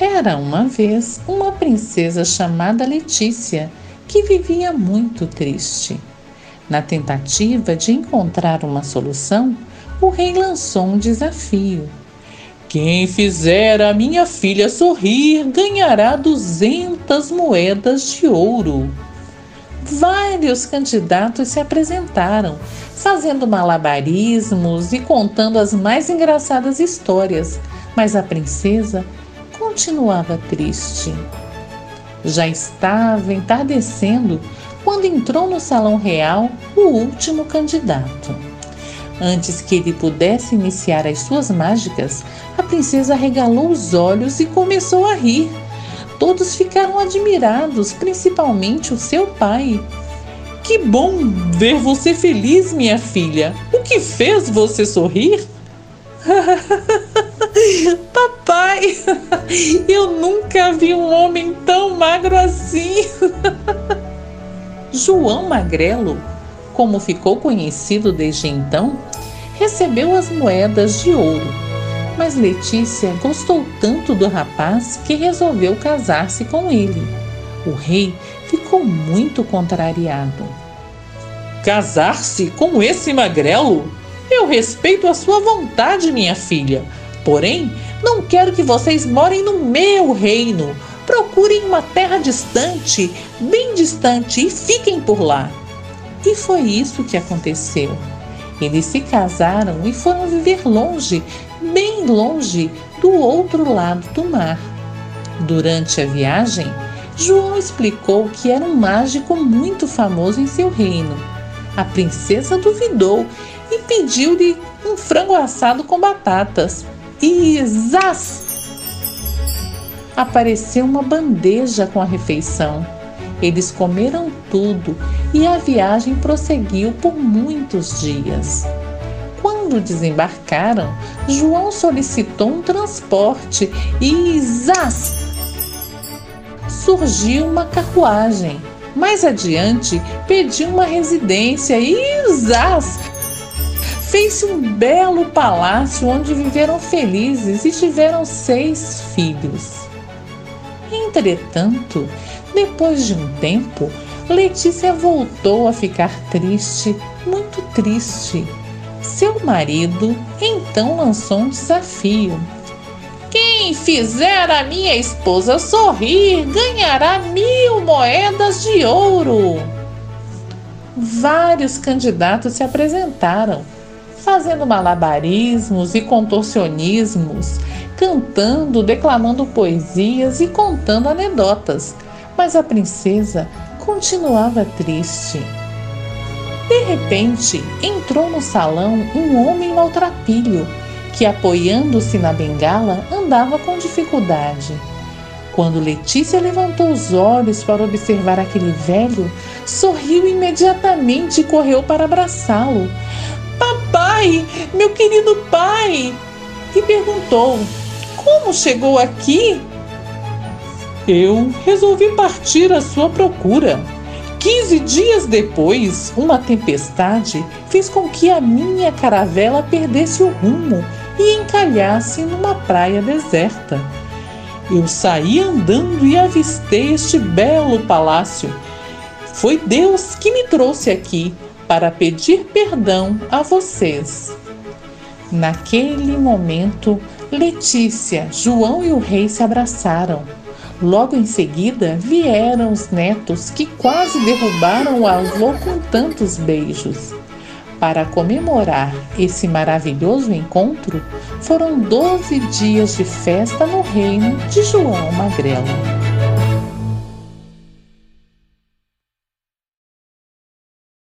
Era uma vez uma princesa chamada Letícia que vivia muito triste. Na tentativa de encontrar uma solução, o rei lançou um desafio. Quem fizer a minha filha sorrir ganhará duzentas moedas de ouro. Vários candidatos se apresentaram, fazendo malabarismos e contando as mais engraçadas histórias, mas a princesa continuava triste. Já estava entardecendo quando entrou no salão real o último candidato. Antes que ele pudesse iniciar as suas mágicas, a princesa regalou os olhos e começou a rir. Todos ficaram admirados, principalmente o seu pai. Que bom ver você feliz, minha filha. O que fez você sorrir? Papai, eu nunca vi um homem tão magro assim. João Magrelo, como ficou conhecido desde então, recebeu as moedas de ouro. Mas Letícia gostou tanto do rapaz que resolveu casar-se com ele. O rei ficou muito contrariado. Casar-se com esse magrelo? Eu respeito a sua vontade, minha filha. Porém, não quero que vocês morem no meu reino. Procurem uma terra distante, bem distante, e fiquem por lá. E foi isso que aconteceu. Eles se casaram e foram viver longe, bem longe, do outro lado do mar. Durante a viagem, João explicou que era um mágico muito famoso em seu reino. A princesa duvidou e pediu-lhe um frango assado com batatas. E zás! Apareceu uma bandeja com a refeição. Eles comeram tudo e a viagem prosseguiu por muitos dias. Quando desembarcaram, João solicitou um transporte e zás! Surgiu uma carruagem. Mais adiante, pediu uma residência e zás! Fez-se um belo palácio onde viveram felizes e tiveram seis filhos. Entretanto, depois de um tempo, Letícia voltou a ficar triste, muito triste. Seu marido então lançou um desafio. Quem fizer a minha esposa sorrir ganhará mil moedas de ouro. Vários candidatos se apresentaram, fazendo malabarismos e contorcionismos, cantando, declamando poesias e contando anedotas mas a princesa continuava triste. De repente, entrou no salão um homem maltrapilho que, apoiando-se na bengala, andava com dificuldade. Quando Letícia levantou os olhos para observar aquele velho, sorriu imediatamente e correu para abraçá-lo. Papai, meu querido pai! E perguntou: Como chegou aqui? eu resolvi partir à sua procura. Quinze dias depois, uma tempestade fez com que a minha caravela perdesse o rumo e encalhasse numa praia deserta. Eu saí andando e avistei este belo palácio. Foi Deus que me trouxe aqui para pedir perdão a vocês. Naquele momento, Letícia, João e o rei se abraçaram. Logo em seguida vieram os netos que quase derrubaram o avô com tantos beijos. Para comemorar esse maravilhoso encontro, foram 12 dias de festa no reino de João Magrelo.